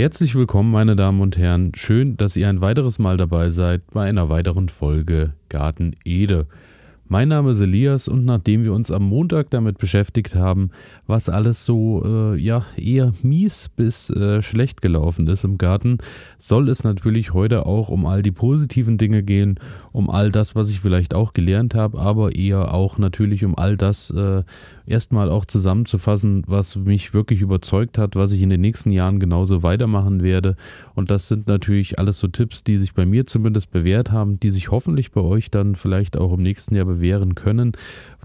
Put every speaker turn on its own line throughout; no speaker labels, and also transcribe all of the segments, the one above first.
Herzlich willkommen, meine Damen und Herren. Schön, dass ihr ein weiteres Mal dabei seid bei einer weiteren Folge Garten Ede. Mein Name ist Elias und nachdem wir uns am Montag damit beschäftigt haben, was alles so äh, ja eher mies bis äh, schlecht gelaufen ist im Garten, soll es natürlich heute auch um all die positiven Dinge gehen, um all das, was ich vielleicht auch gelernt habe, aber eher auch natürlich um all das äh, erstmal auch zusammenzufassen, was mich wirklich überzeugt hat, was ich in den nächsten Jahren genauso weitermachen werde. Und das sind natürlich alles so Tipps, die sich bei mir zumindest bewährt haben, die sich hoffentlich bei euch dann vielleicht auch im nächsten Jahr bewähren bewähren können.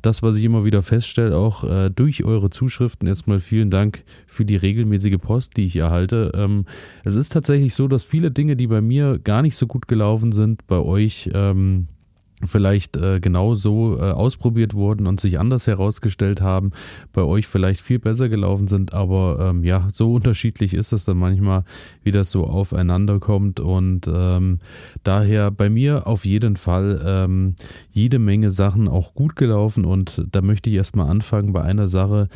Das, was ich immer wieder feststelle, auch äh, durch eure Zuschriften, erstmal vielen Dank für die regelmäßige Post, die ich erhalte. Ähm, es ist tatsächlich so, dass viele Dinge, die bei mir gar nicht so gut gelaufen sind, bei euch ähm, vielleicht äh, genauso äh, ausprobiert wurden und sich anders herausgestellt haben, bei euch vielleicht viel besser gelaufen sind, aber ähm, ja, so unterschiedlich ist es dann manchmal, wie das so aufeinander kommt und ähm, daher bei mir auf jeden Fall ähm, jede Menge Sachen auch gut gelaufen und da möchte ich erstmal anfangen bei einer Sache,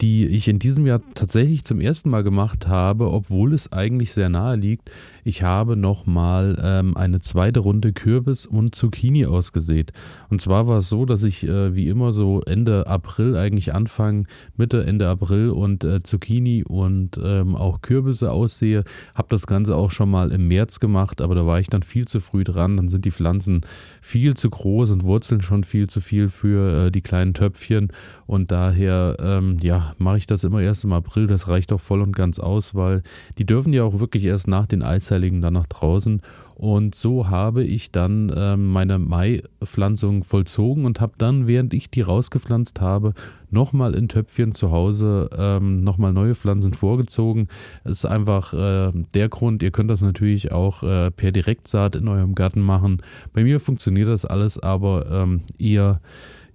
die ich in diesem Jahr tatsächlich zum ersten Mal gemacht habe, obwohl es eigentlich sehr nahe liegt. Ich habe nochmal ähm, eine zweite Runde Kürbis und Zucchini ausgesät. Und zwar war es so, dass ich äh, wie immer so Ende April eigentlich anfangen, Mitte, Ende April und äh, Zucchini und ähm, auch Kürbisse aussehe. Habe das Ganze auch schon mal im März gemacht, aber da war ich dann viel zu früh dran. Dann sind die Pflanzen viel zu groß und Wurzeln schon viel zu viel für äh, die kleinen Töpfchen. Und daher, ähm, ja, mache ich das immer erst im April. Das reicht auch voll und ganz aus, weil die dürfen ja auch wirklich erst nach den Eisheiligen dann nach draußen. Und so habe ich dann ähm, meine Mai-Pflanzung vollzogen und habe dann, während ich die rausgepflanzt habe, nochmal in Töpfchen zu Hause ähm, nochmal neue Pflanzen vorgezogen. Es ist einfach äh, der Grund, ihr könnt das natürlich auch äh, per Direktsaat in eurem Garten machen. Bei mir funktioniert das alles aber ähm, eher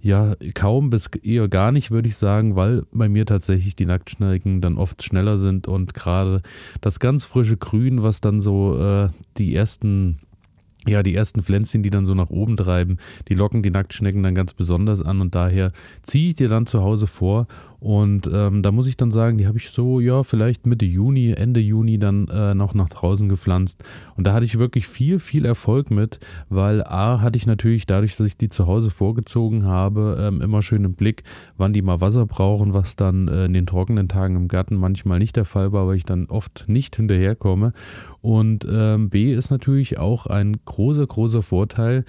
ja, kaum bis eher gar nicht, würde ich sagen, weil bei mir tatsächlich die Nacktschnecken dann oft schneller sind und gerade das ganz frische Grün, was dann so äh, die ersten ja, die ersten Pflänzchen, die dann so nach oben treiben, die locken die Nacktschnecken dann ganz besonders an und daher ziehe ich dir dann zu Hause vor und ähm, da muss ich dann sagen, die habe ich so, ja, vielleicht Mitte Juni, Ende Juni dann äh, noch nach draußen gepflanzt. Und da hatte ich wirklich viel, viel Erfolg mit, weil A, hatte ich natürlich dadurch, dass ich die zu Hause vorgezogen habe, ähm, immer schön im Blick, wann die mal Wasser brauchen, was dann äh, in den trockenen Tagen im Garten manchmal nicht der Fall war, weil ich dann oft nicht hinterherkomme. Und ähm, B ist natürlich auch ein großer, großer Vorteil,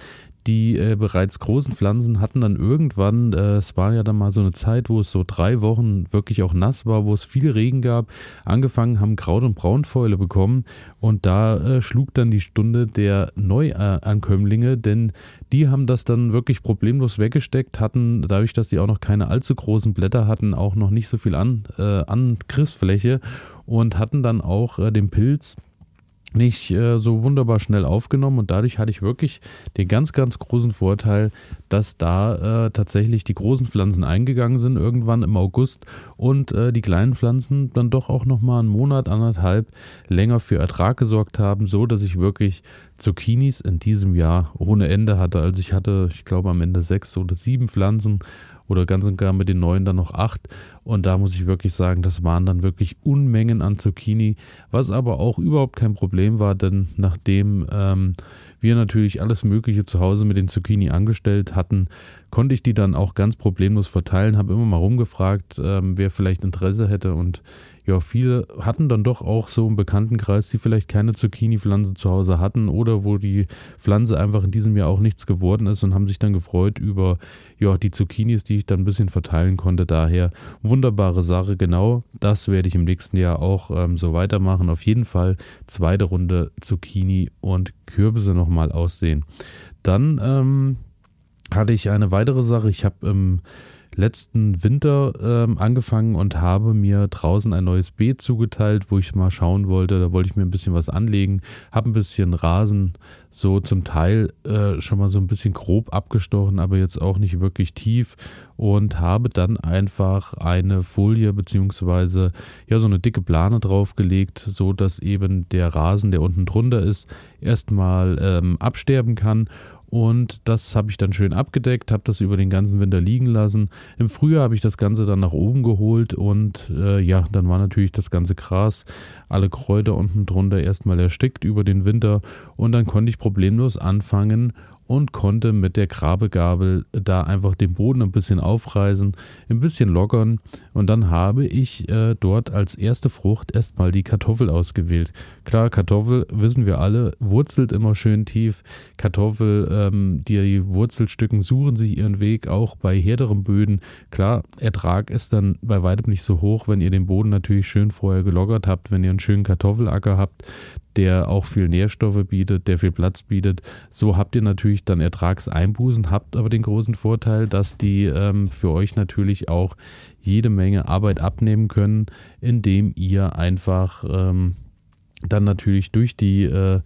die äh, bereits großen Pflanzen hatten dann irgendwann, äh, es war ja dann mal so eine Zeit, wo es so drei Wochen wirklich auch nass war, wo es viel Regen gab, angefangen haben Kraut- und Braunfäule bekommen. Und da äh, schlug dann die Stunde der Neuankömmlinge, denn die haben das dann wirklich problemlos weggesteckt, hatten dadurch, dass die auch noch keine allzu großen Blätter hatten, auch noch nicht so viel an, äh, Angriffsfläche und hatten dann auch äh, den Pilz nicht äh, so wunderbar schnell aufgenommen und dadurch hatte ich wirklich den ganz, ganz großen Vorteil, dass da äh, tatsächlich die großen Pflanzen eingegangen sind irgendwann im August und äh, die kleinen Pflanzen dann doch auch nochmal einen Monat, anderthalb länger für Ertrag gesorgt haben, so dass ich wirklich Zucchinis in diesem Jahr ohne Ende hatte. Also ich hatte, ich glaube am Ende sechs oder sieben Pflanzen oder ganz und gar mit den neuen dann noch acht. Und da muss ich wirklich sagen, das waren dann wirklich Unmengen an Zucchini, was aber auch überhaupt kein Problem war, denn nachdem ähm, wir natürlich alles Mögliche zu Hause mit den Zucchini angestellt hatten, konnte ich die dann auch ganz problemlos verteilen, habe immer mal rumgefragt, ähm, wer vielleicht Interesse hätte und ja, viele hatten dann doch auch so im Bekanntenkreis, die vielleicht keine Zucchini-Pflanze zu Hause hatten oder wo die Pflanze einfach in diesem Jahr auch nichts geworden ist und haben sich dann gefreut über ja, die Zucchinis, die ich dann ein bisschen verteilen konnte. Daher wunderbare Sache, genau. Das werde ich im nächsten Jahr auch ähm, so weitermachen. Auf jeden Fall zweite Runde Zucchini und Kürbisse nochmal aussehen. Dann ähm, hatte ich eine weitere Sache. Ich habe im letzten Winter ähm, angefangen und habe mir draußen ein neues Beet zugeteilt, wo ich mal schauen wollte. Da wollte ich mir ein bisschen was anlegen, habe ein bisschen Rasen so zum Teil äh, schon mal so ein bisschen grob abgestochen, aber jetzt auch nicht wirklich tief und habe dann einfach eine Folie beziehungsweise ja so eine dicke Plane draufgelegt, so dass eben der Rasen, der unten drunter ist, erstmal ähm, absterben kann und das habe ich dann schön abgedeckt, habe das über den ganzen Winter liegen lassen. Im Frühjahr habe ich das Ganze dann nach oben geholt und äh, ja, dann war natürlich das ganze Gras, alle Kräuter unten drunter erstmal erstickt über den Winter und dann konnte ich problemlos anfangen und konnte mit der Grabegabel da einfach den Boden ein bisschen aufreißen, ein bisschen lockern und dann habe ich äh, dort als erste Frucht erstmal die Kartoffel ausgewählt. Klar, Kartoffel, wissen wir alle, wurzelt immer schön tief. Kartoffel, ähm, die Wurzelstücken suchen sich ihren Weg auch bei härteren Böden. Klar, Ertrag ist dann bei weitem nicht so hoch, wenn ihr den Boden natürlich schön vorher gelockert habt, wenn ihr einen schönen Kartoffelacker habt, der auch viel Nährstoffe bietet, der viel Platz bietet. So habt ihr natürlich dann Ertragseinbußen, habt aber den großen Vorteil, dass die ähm, für euch natürlich auch jede Menge Arbeit abnehmen können, indem ihr einfach ähm, dann natürlich durch die äh,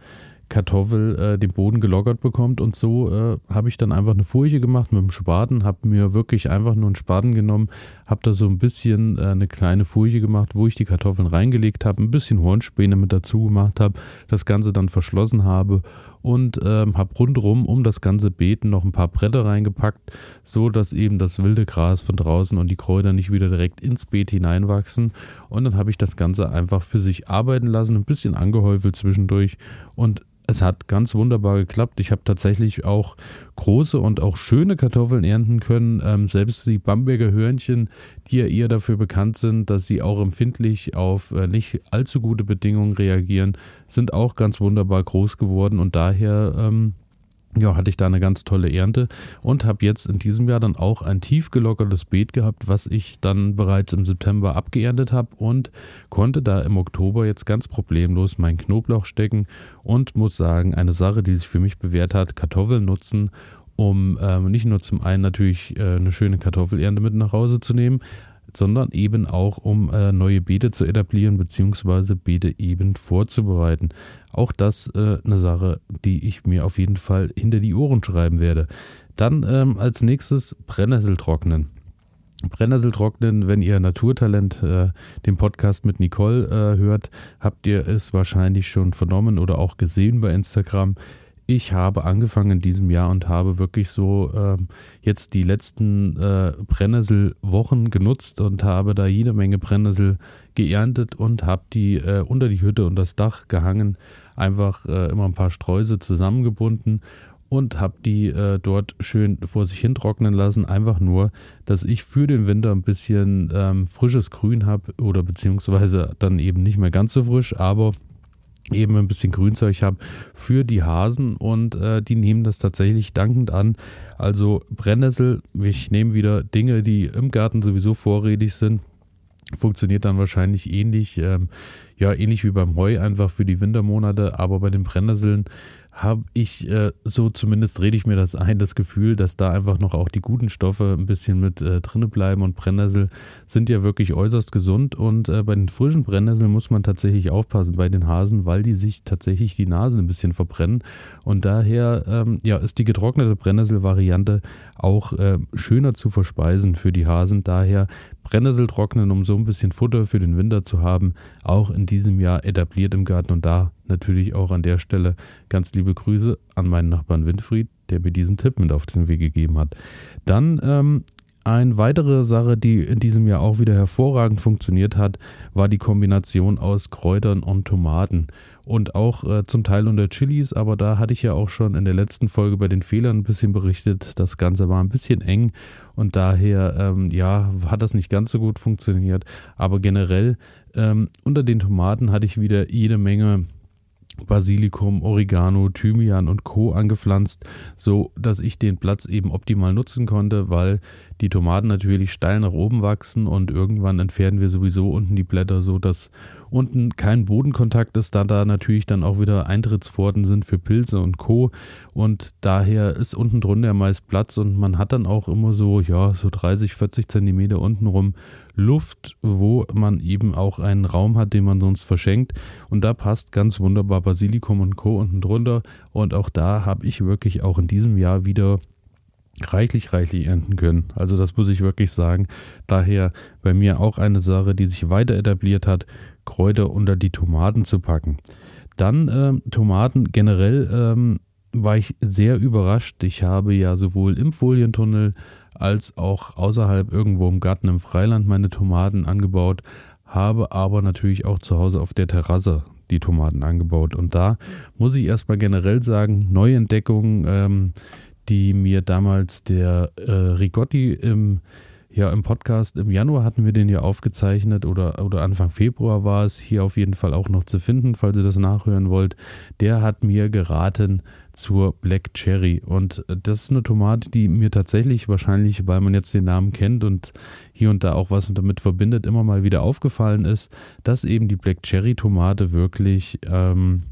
Kartoffel äh, den Boden gelockert bekommt. Und so äh, habe ich dann einfach eine Furche gemacht mit dem Spaten, habe mir wirklich einfach nur einen Spaten genommen, habe da so ein bisschen äh, eine kleine Furche gemacht, wo ich die Kartoffeln reingelegt habe, ein bisschen Hornspäne mit dazu gemacht habe, das Ganze dann verschlossen habe und ähm, habe rundherum um das ganze Beeten noch ein paar Bretter reingepackt, so dass eben das wilde Gras von draußen und die Kräuter nicht wieder direkt ins Beet hineinwachsen. Und dann habe ich das Ganze einfach für sich arbeiten lassen, ein bisschen angehäufelt zwischendurch und es hat ganz wunderbar geklappt. Ich habe tatsächlich auch große und auch schöne Kartoffeln ernten können. Ähm, selbst die Bamberger Hörnchen, die ja eher dafür bekannt sind, dass sie auch empfindlich auf äh, nicht allzu gute Bedingungen reagieren, sind auch ganz wunderbar groß geworden und daher ähm, ja, hatte ich da eine ganz tolle Ernte und habe jetzt in diesem Jahr dann auch ein tief gelockertes Beet gehabt, was ich dann bereits im September abgeerntet habe und konnte da im Oktober jetzt ganz problemlos meinen Knoblauch stecken und muss sagen, eine Sache, die sich für mich bewährt hat, Kartoffeln nutzen, um ähm, nicht nur zum einen natürlich äh, eine schöne Kartoffelernte mit nach Hause zu nehmen, sondern eben auch um äh, neue Beete zu etablieren bzw. Beete eben vorzubereiten. Auch das äh, eine Sache, die ich mir auf jeden Fall hinter die Ohren schreiben werde. Dann ähm, als nächstes Brennnessel trocknen. Brennnessel trocknen, wenn ihr Naturtalent äh, den Podcast mit Nicole äh, hört, habt ihr es wahrscheinlich schon vernommen oder auch gesehen bei Instagram ich habe angefangen in diesem Jahr und habe wirklich so ähm, jetzt die letzten äh, Brennnesselwochen genutzt und habe da jede Menge Brennnessel geerntet und habe die äh, unter die Hütte und das Dach gehangen, einfach äh, immer ein paar Streuse zusammengebunden und habe die äh, dort schön vor sich hin trocknen lassen. Einfach nur, dass ich für den Winter ein bisschen ähm, frisches Grün habe oder beziehungsweise dann eben nicht mehr ganz so frisch, aber eben ein bisschen Grünzeug habe für die Hasen und äh, die nehmen das tatsächlich dankend an. Also Brennnessel, ich nehme wieder Dinge, die im Garten sowieso vorrätig sind. Funktioniert dann wahrscheinlich ähnlich, ähm, ja, ähnlich wie beim Heu, einfach für die Wintermonate, aber bei den Brennnesseln habe ich, äh, so zumindest rede ich mir das ein, das Gefühl, dass da einfach noch auch die guten Stoffe ein bisschen mit äh, drinne bleiben. Und Brennnessel sind ja wirklich äußerst gesund. Und äh, bei den frischen Brennnesseln muss man tatsächlich aufpassen bei den Hasen, weil die sich tatsächlich die Nase ein bisschen verbrennen. Und daher ähm, ja, ist die getrocknete Brennnessel-Variante auch äh, schöner zu verspeisen für die Hasen, daher Brennnessel trocknen, um so ein bisschen Futter für den Winter zu haben, auch in diesem Jahr etabliert im Garten. Und da natürlich auch an der Stelle ganz liebe Grüße an meinen Nachbarn Winfried, der mir diesen Tipp mit auf den Weg gegeben hat. Dann ähm, eine weitere Sache, die in diesem Jahr auch wieder hervorragend funktioniert hat, war die Kombination aus Kräutern und Tomaten und auch äh, zum Teil unter Chilis, aber da hatte ich ja auch schon in der letzten Folge bei den Fehlern ein bisschen berichtet. Das Ganze war ein bisschen eng und daher, ähm, ja, hat das nicht ganz so gut funktioniert, aber generell ähm, unter den Tomaten hatte ich wieder jede Menge Basilikum, Oregano, Thymian und Co. angepflanzt, so dass ich den Platz eben optimal nutzen konnte, weil die Tomaten natürlich steil nach oben wachsen und irgendwann entfernen wir sowieso unten die Blätter, so dass unten kein Bodenkontakt ist, da da natürlich dann auch wieder Eintrittspforten sind für Pilze und Co. Und daher ist unten drunter meist Platz und man hat dann auch immer so, ja, so 30, 40 Zentimeter unten rum Luft, wo man eben auch einen Raum hat, den man sonst verschenkt. Und da passt ganz wunderbar Basilikum und Co. unten drunter. Und auch da habe ich wirklich auch in diesem Jahr wieder reichlich, reichlich ernten können. Also das muss ich wirklich sagen. Daher bei mir auch eine Sache, die sich weiter etabliert hat, Kräuter unter die Tomaten zu packen. Dann äh, Tomaten generell ähm, war ich sehr überrascht. Ich habe ja sowohl im Folientunnel als auch außerhalb irgendwo im Garten im Freiland meine Tomaten angebaut, habe aber natürlich auch zu Hause auf der Terrasse die Tomaten angebaut. Und da muss ich erstmal generell sagen, Neuentdeckungen, ähm, die mir damals der äh, Rigotti im ja, im Podcast im Januar hatten wir den ja aufgezeichnet oder, oder Anfang Februar war es hier auf jeden Fall auch noch zu finden, falls ihr das nachhören wollt. Der hat mir geraten zur Black Cherry und das ist eine Tomate, die mir tatsächlich wahrscheinlich, weil man jetzt den Namen kennt und hier und da auch was damit verbindet, immer mal wieder aufgefallen ist, dass eben die Black Cherry Tomate wirklich ähm,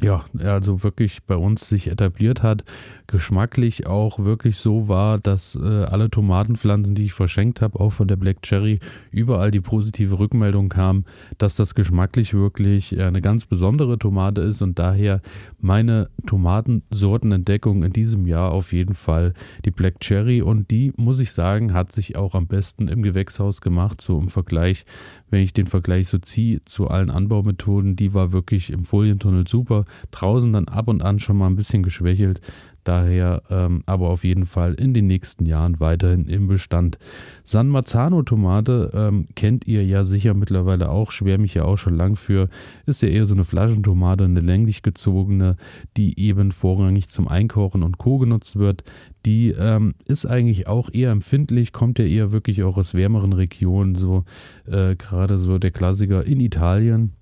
ja, also wirklich bei uns sich etabliert hat, geschmacklich auch wirklich so war, dass äh, alle Tomatenpflanzen, die ich verschenkt habe, auch von der Black Cherry, überall die positive Rückmeldung kam, dass das geschmacklich wirklich äh, eine ganz besondere Tomate ist und daher meine Tomatensortenentdeckung in diesem Jahr auf jeden Fall die Black Cherry. Und die, muss ich sagen, hat sich auch am besten im Gewächshaus gemacht, so im Vergleich, wenn ich den Vergleich so ziehe zu allen Anbaumethoden, die war wirklich im Folientunnel super, draußen dann ab und an schon mal ein bisschen geschwächelt, Daher ähm, aber auf jeden Fall in den nächsten Jahren weiterhin im Bestand. San Marzano Tomate ähm, kennt ihr ja sicher mittlerweile auch, schwärme ich ja auch schon lang für. Ist ja eher so eine Flaschentomate, eine länglich gezogene, die eben vorrangig zum Einkochen und Co. genutzt wird. Die ähm, ist eigentlich auch eher empfindlich, kommt ja eher wirklich auch aus wärmeren Regionen, so äh, gerade so der Klassiker in Italien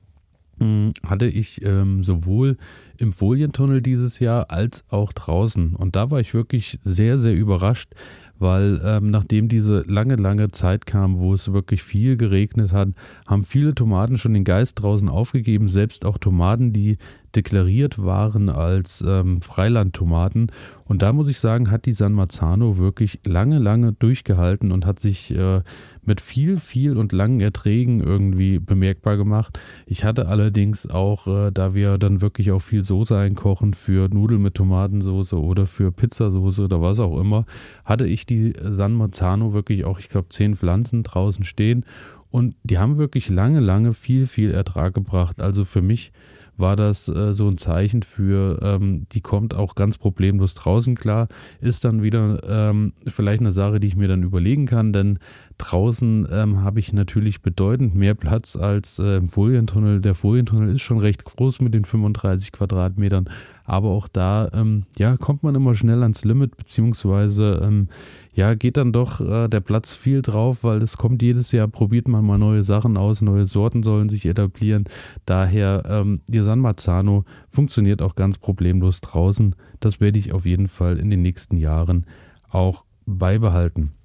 hatte ich ähm, sowohl im Folientunnel dieses Jahr als auch draußen. Und da war ich wirklich sehr, sehr überrascht, weil ähm, nachdem diese lange, lange Zeit kam, wo es wirklich viel geregnet hat, haben viele Tomaten schon den Geist draußen aufgegeben, selbst auch Tomaten, die deklariert waren als ähm, Freilandtomaten. Und da muss ich sagen, hat die San Marzano wirklich lange, lange durchgehalten und hat sich äh, mit viel, viel und langen Erträgen irgendwie bemerkbar gemacht. Ich hatte allerdings auch, äh, da wir dann wirklich auch viel Soße einkochen für Nudeln mit Tomatensauce oder für Pizzasauce oder was auch immer, hatte ich die San Marzano wirklich auch, ich glaube, zehn Pflanzen draußen stehen und die haben wirklich lange, lange viel, viel Ertrag gebracht. Also für mich war das äh, so ein Zeichen für, ähm, die kommt auch ganz problemlos draußen klar. Ist dann wieder ähm, vielleicht eine Sache, die ich mir dann überlegen kann, denn draußen ähm, habe ich natürlich bedeutend mehr Platz als äh, im Folientunnel. Der Folientunnel ist schon recht groß mit den 35 Quadratmetern, aber auch da ähm, ja, kommt man immer schnell ans Limit, beziehungsweise ähm, ja, geht dann doch äh, der Platz viel drauf, weil es kommt jedes Jahr, probiert man mal neue Sachen aus, neue Sorten sollen sich etablieren. Daher, ähm, die San Marzano funktioniert auch ganz problemlos draußen. Das werde ich auf jeden Fall in den nächsten Jahren auch beibehalten.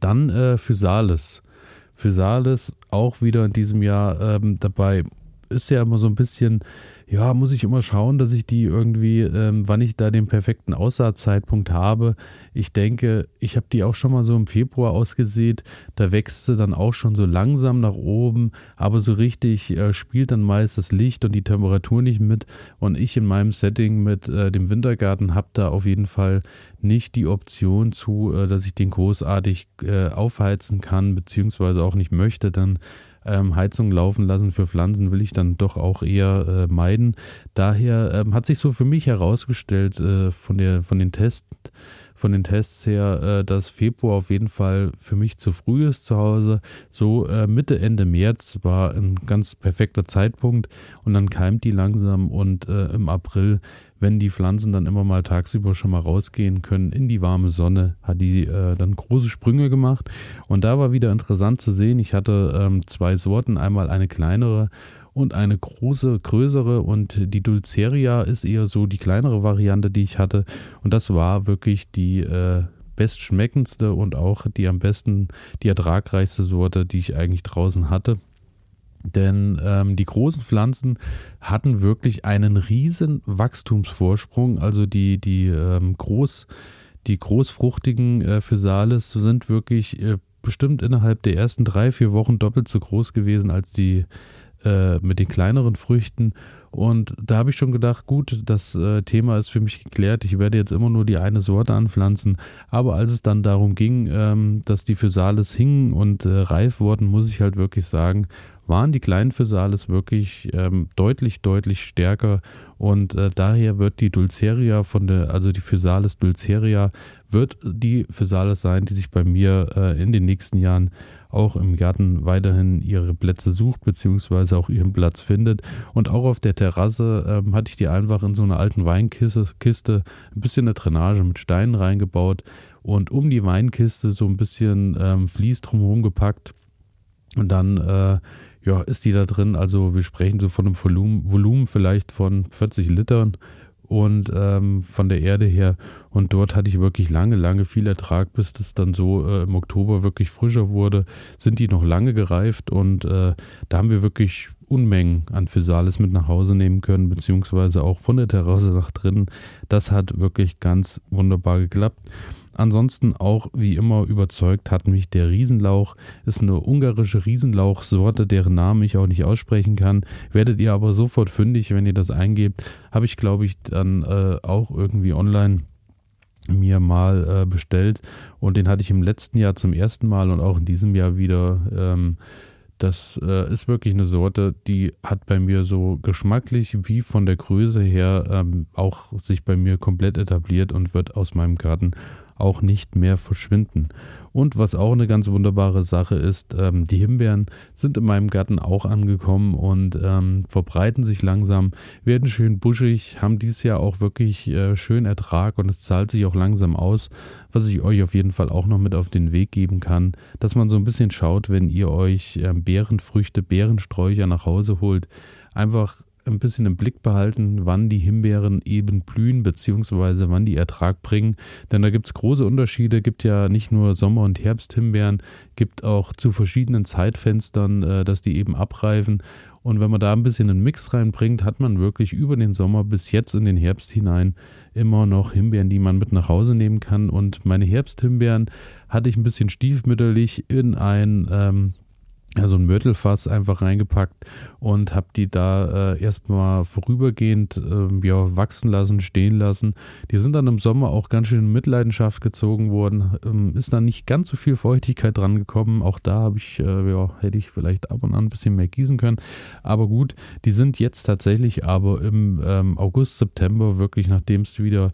Dann äh, Physalis. Physalis auch wieder in diesem Jahr ähm, dabei. Ist ja immer so ein bisschen ja, muss ich immer schauen, dass ich die irgendwie, ähm, wann ich da den perfekten Aussaatzeitpunkt habe. Ich denke, ich habe die auch schon mal so im Februar ausgesät. Da wächst sie dann auch schon so langsam nach oben, aber so richtig äh, spielt dann meist das Licht und die Temperatur nicht mit. Und ich in meinem Setting mit äh, dem Wintergarten habe da auf jeden Fall nicht die Option zu, äh, dass ich den großartig äh, aufheizen kann, beziehungsweise auch nicht möchte. Dann ähm, Heizung laufen lassen für Pflanzen will ich dann doch auch eher äh, meiden. Daher ähm, hat sich so für mich herausgestellt äh, von, der, von den Tests, von den Tests her, äh, dass Februar auf jeden Fall für mich zu früh ist zu Hause. So äh, Mitte, Ende März war ein ganz perfekter Zeitpunkt und dann keimt die langsam und äh, im April wenn die Pflanzen dann immer mal tagsüber schon mal rausgehen können in die warme Sonne, hat die äh, dann große Sprünge gemacht. Und da war wieder interessant zu sehen, ich hatte ähm, zwei Sorten, einmal eine kleinere und eine große, größere und die Dulceria ist eher so die kleinere Variante, die ich hatte. Und das war wirklich die äh, bestschmeckendste und auch die am besten, die ertragreichste Sorte, die ich eigentlich draußen hatte. Denn ähm, die großen Pflanzen hatten wirklich einen riesen Wachstumsvorsprung. Also die, die, ähm, groß, die großfruchtigen äh, Physalis sind wirklich äh, bestimmt innerhalb der ersten drei, vier Wochen doppelt so groß gewesen als die äh, mit den kleineren Früchten. Und da habe ich schon gedacht, gut, das äh, Thema ist für mich geklärt. Ich werde jetzt immer nur die eine Sorte anpflanzen. Aber als es dann darum ging, ähm, dass die Physalis hingen und äh, reif wurden, muss ich halt wirklich sagen, waren die kleinen Physalis wirklich ähm, deutlich, deutlich stärker und äh, daher wird die Dulceria von der, also die Physalis dulceria, wird die Physalis sein, die sich bei mir äh, in den nächsten Jahren auch im Garten weiterhin ihre Plätze sucht, beziehungsweise auch ihren Platz findet. Und auch auf der Terrasse ähm, hatte ich die einfach in so einer alten Weinkiste Kiste, ein bisschen eine Drainage mit Steinen reingebaut und um die Weinkiste so ein bisschen ähm, Vlies drumherum gepackt. Und dann äh, ja, ist die da drin. Also wir sprechen so von einem Volumen, Volumen vielleicht von 40 Litern und ähm, von der Erde her. Und dort hatte ich wirklich lange, lange viel Ertrag, bis das dann so äh, im Oktober wirklich frischer wurde. Sind die noch lange gereift und äh, da haben wir wirklich Unmengen an Physalis mit nach Hause nehmen können, beziehungsweise auch von der Terrasse nach drinnen. Das hat wirklich ganz wunderbar geklappt. Ansonsten auch wie immer überzeugt hat mich der Riesenlauch. Ist eine ungarische Riesenlauchsorte, deren Namen ich auch nicht aussprechen kann. Werdet ihr aber sofort fündig, wenn ihr das eingebt. Habe ich, glaube ich, dann äh, auch irgendwie online mir mal äh, bestellt und den hatte ich im letzten Jahr zum ersten Mal und auch in diesem Jahr wieder. Ähm, das äh, ist wirklich eine Sorte, die hat bei mir so geschmacklich wie von der Größe her ähm, auch sich bei mir komplett etabliert und wird aus meinem Garten auch nicht mehr verschwinden. Und was auch eine ganz wunderbare Sache ist, ähm, die Himbeeren sind in meinem Garten auch angekommen und ähm, verbreiten sich langsam, werden schön buschig, haben dieses Jahr auch wirklich äh, schön Ertrag und es zahlt sich auch langsam aus, was ich euch auf jeden Fall auch noch mit auf den Weg geben kann, dass man so ein bisschen schaut, wenn ihr euch äh, Beerenfrüchte, Beerensträucher nach Hause holt, einfach ein bisschen im Blick behalten, wann die Himbeeren eben blühen, beziehungsweise wann die Ertrag bringen. Denn da gibt es große Unterschiede. Gibt ja nicht nur Sommer- und Herbsthimbeeren, gibt auch zu verschiedenen Zeitfenstern, äh, dass die eben abreifen. Und wenn man da ein bisschen einen Mix reinbringt, hat man wirklich über den Sommer bis jetzt in den Herbst hinein immer noch Himbeeren, die man mit nach Hause nehmen kann. Und meine Herbsthimbeeren hatte ich ein bisschen stiefmütterlich in ein ähm, so ein Mörtelfass einfach reingepackt und habe die da äh, erstmal vorübergehend äh, ja, wachsen lassen, stehen lassen. Die sind dann im Sommer auch ganz schön in Mitleidenschaft gezogen worden. Ähm, ist dann nicht ganz so viel Feuchtigkeit dran gekommen. Auch da habe ich, äh, ja, hätte ich vielleicht ab und an ein bisschen mehr gießen können. Aber gut, die sind jetzt tatsächlich aber im ähm, August, September wirklich, nachdem es wieder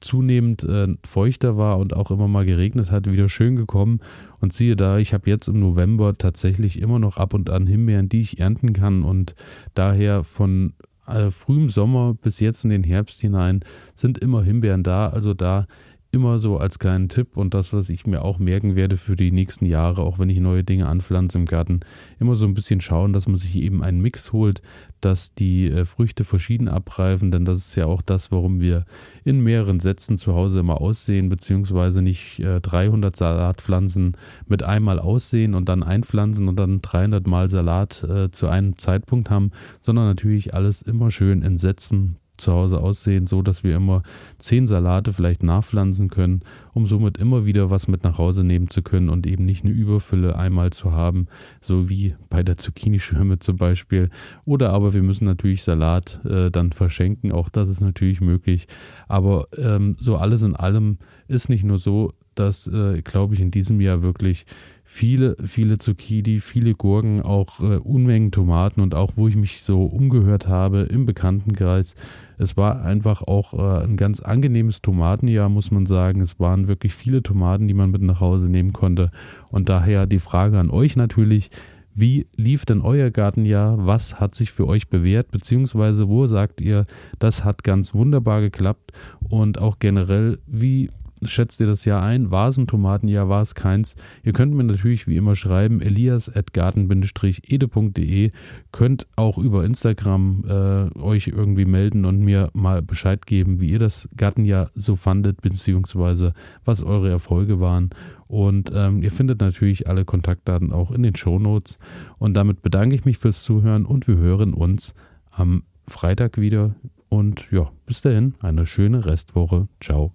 zunehmend äh, feuchter war und auch immer mal geregnet hat, wieder schön gekommen. Und siehe da, ich habe jetzt im November tatsächlich immer noch ab und an Himbeeren, die ich ernten kann. Und daher von äh, frühem Sommer bis jetzt in den Herbst hinein sind immer Himbeeren da. Also da immer so als kleinen Tipp und das, was ich mir auch merken werde für die nächsten Jahre, auch wenn ich neue Dinge anpflanze im Garten, immer so ein bisschen schauen, dass man sich eben einen Mix holt, dass die äh, Früchte verschieden abreifen, denn das ist ja auch das, warum wir in mehreren Sätzen zu Hause immer aussehen, beziehungsweise nicht äh, 300 Salatpflanzen mit einmal aussehen und dann einpflanzen und dann 300 Mal Salat äh, zu einem Zeitpunkt haben, sondern natürlich alles immer schön in Sätzen zu Hause aussehen, so dass wir immer zehn Salate vielleicht nachpflanzen können, um somit immer wieder was mit nach Hause nehmen zu können und eben nicht eine Überfülle einmal zu haben, so wie bei der Zucchini-Schwärme zum Beispiel. Oder aber wir müssen natürlich Salat äh, dann verschenken, auch das ist natürlich möglich. Aber ähm, so alles in allem ist nicht nur so, dass, äh, glaube ich, in diesem Jahr wirklich viele, viele Zucchini, viele Gurken, auch äh, Unmengen Tomaten und auch, wo ich mich so umgehört habe im Bekanntenkreis, es war einfach auch äh, ein ganz angenehmes Tomatenjahr, muss man sagen. Es waren wirklich viele Tomaten, die man mit nach Hause nehmen konnte. Und daher die Frage an euch natürlich, wie lief denn euer Gartenjahr? Was hat sich für euch bewährt? Beziehungsweise wo sagt ihr, das hat ganz wunderbar geklappt? Und auch generell, wie schätzt ihr das Jahr ein? War es ein Tomatenjahr? War es keins? Ihr könnt mir natürlich wie immer schreiben, elias.garten-ede.de. Könnt auch über Instagram äh, euch irgendwie melden und mir mal Bescheid geben, wie ihr das Gartenjahr so fandet, beziehungsweise was eure Erfolge waren. Und ähm, ihr findet natürlich alle Kontaktdaten auch in den Shownotes. Und damit bedanke ich mich fürs Zuhören und wir hören uns am Freitag wieder. Und ja, bis dahin, eine schöne Restwoche. Ciao.